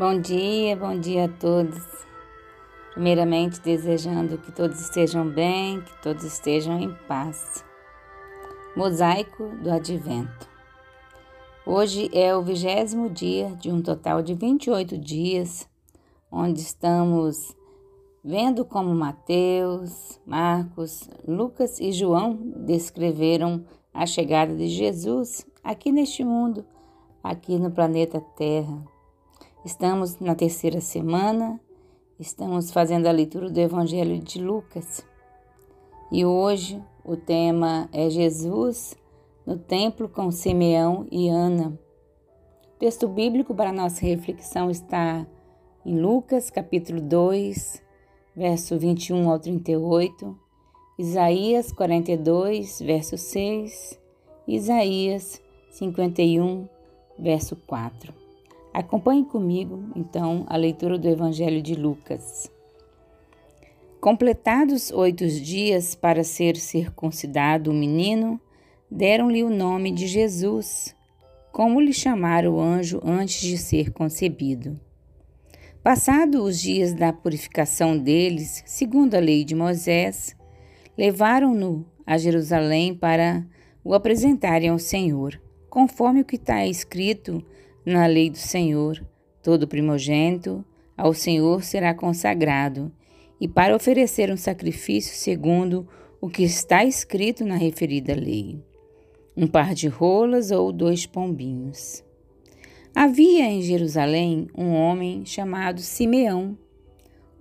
Bom dia, bom dia a todos. Primeiramente, desejando que todos estejam bem, que todos estejam em paz. Mosaico do Advento. Hoje é o vigésimo dia de um total de 28 dias, onde estamos vendo como Mateus, Marcos, Lucas e João descreveram a chegada de Jesus aqui neste mundo, aqui no planeta Terra. Estamos na terceira semana, estamos fazendo a leitura do Evangelho de Lucas. E hoje o tema é Jesus no templo com Simeão e Ana. O texto bíblico para nossa reflexão está em Lucas, capítulo 2, verso 21 ao 38, Isaías 42, verso 6, Isaías 51, verso 4. Acompanhe comigo, então, a leitura do Evangelho de Lucas. Completados oito dias para ser circuncidado o menino, deram-lhe o nome de Jesus, como lhe chamara o anjo antes de ser concebido. Passados os dias da purificação deles, segundo a lei de Moisés, levaram-no a Jerusalém para o apresentarem ao Senhor, conforme o que está escrito na lei do Senhor, todo primogênito ao Senhor será consagrado, e para oferecer um sacrifício segundo o que está escrito na referida lei: um par de rolas ou dois pombinhos. Havia em Jerusalém um homem chamado Simeão,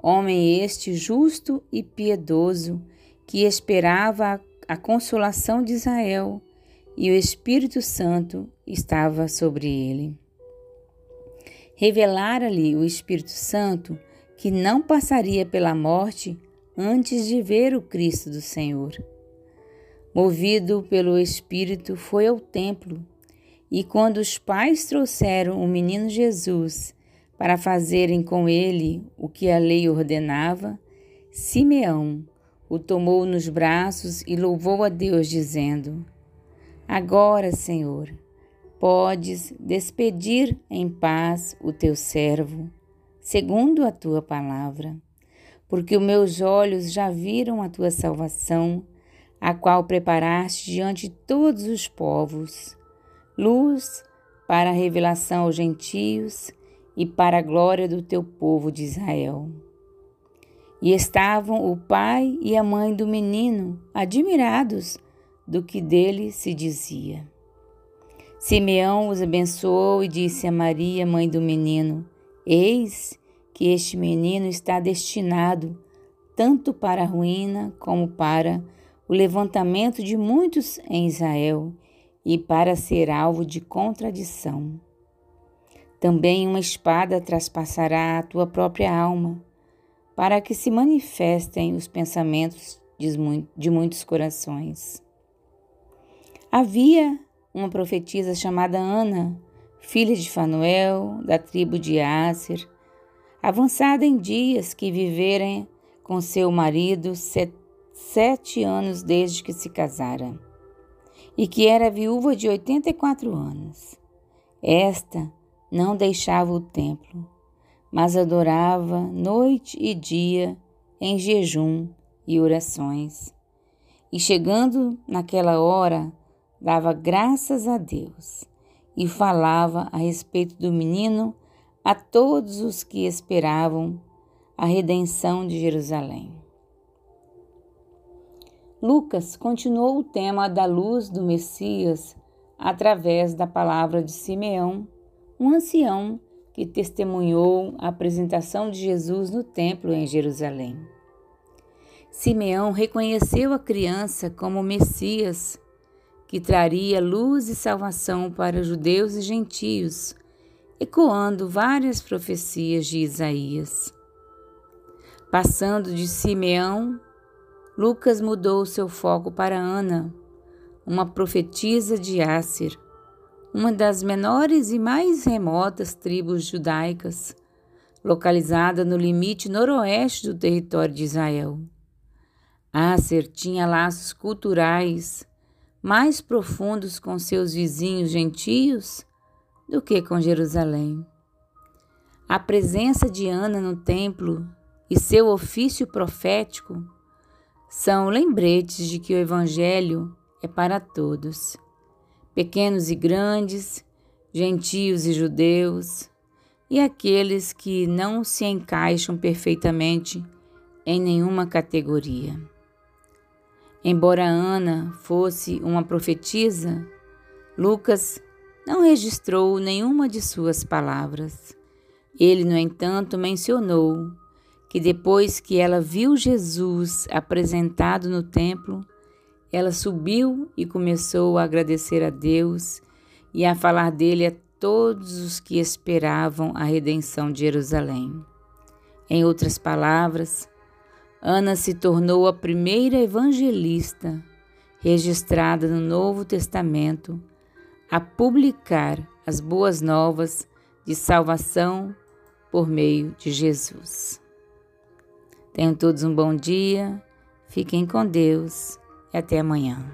homem este justo e piedoso, que esperava a consolação de Israel, e o Espírito Santo estava sobre ele revelara-lhe o Espírito Santo que não passaria pela morte antes de ver o Cristo do Senhor. Movido pelo Espírito, foi ao templo e, quando os pais trouxeram o menino Jesus para fazerem com ele o que a lei ordenava, Simeão o tomou nos braços e louvou a Deus, dizendo: Agora, Senhor, podes despedir em paz o teu servo, segundo a tua palavra, porque os meus olhos já viram a tua salvação, a qual preparaste diante de todos os povos, luz para a revelação aos gentios e para a glória do teu povo de Israel. E estavam o pai e a mãe do menino admirados do que dele se dizia. Simeão os abençoou e disse a Maria, mãe do menino: Eis que este menino está destinado tanto para a ruína como para o levantamento de muitos em Israel e para ser alvo de contradição. Também uma espada traspassará a tua própria alma, para que se manifestem os pensamentos de muitos corações. Havia uma profetisa chamada Ana, filha de Fanuel, da tribo de Áser, avançada em dias que viveram com seu marido sete anos desde que se casara, e que era viúva de 84 anos. Esta não deixava o templo, mas adorava noite e dia em jejum e orações. E chegando naquela hora, dava graças a Deus e falava a respeito do menino a todos os que esperavam a redenção de Jerusalém. Lucas continuou o tema da luz do Messias através da palavra de Simeão, um ancião que testemunhou a apresentação de Jesus no templo em Jerusalém. Simeão reconheceu a criança como Messias que traria luz e salvação para judeus e gentios, ecoando várias profecias de Isaías. Passando de Simeão, Lucas mudou seu foco para Ana, uma profetisa de Asser, uma das menores e mais remotas tribos judaicas, localizada no limite noroeste do território de Israel. Asser tinha laços culturais mais profundos com seus vizinhos gentios do que com Jerusalém. A presença de Ana no templo e seu ofício profético são lembretes de que o Evangelho é para todos, pequenos e grandes, gentios e judeus, e aqueles que não se encaixam perfeitamente em nenhuma categoria. Embora Ana fosse uma profetisa, Lucas não registrou nenhuma de suas palavras. Ele, no entanto, mencionou que depois que ela viu Jesus apresentado no templo, ela subiu e começou a agradecer a Deus e a falar dele a todos os que esperavam a redenção de Jerusalém. Em outras palavras, Ana se tornou a primeira evangelista registrada no Novo Testamento a publicar as boas novas de salvação por meio de Jesus. Tenham todos um bom dia, fiquem com Deus e até amanhã.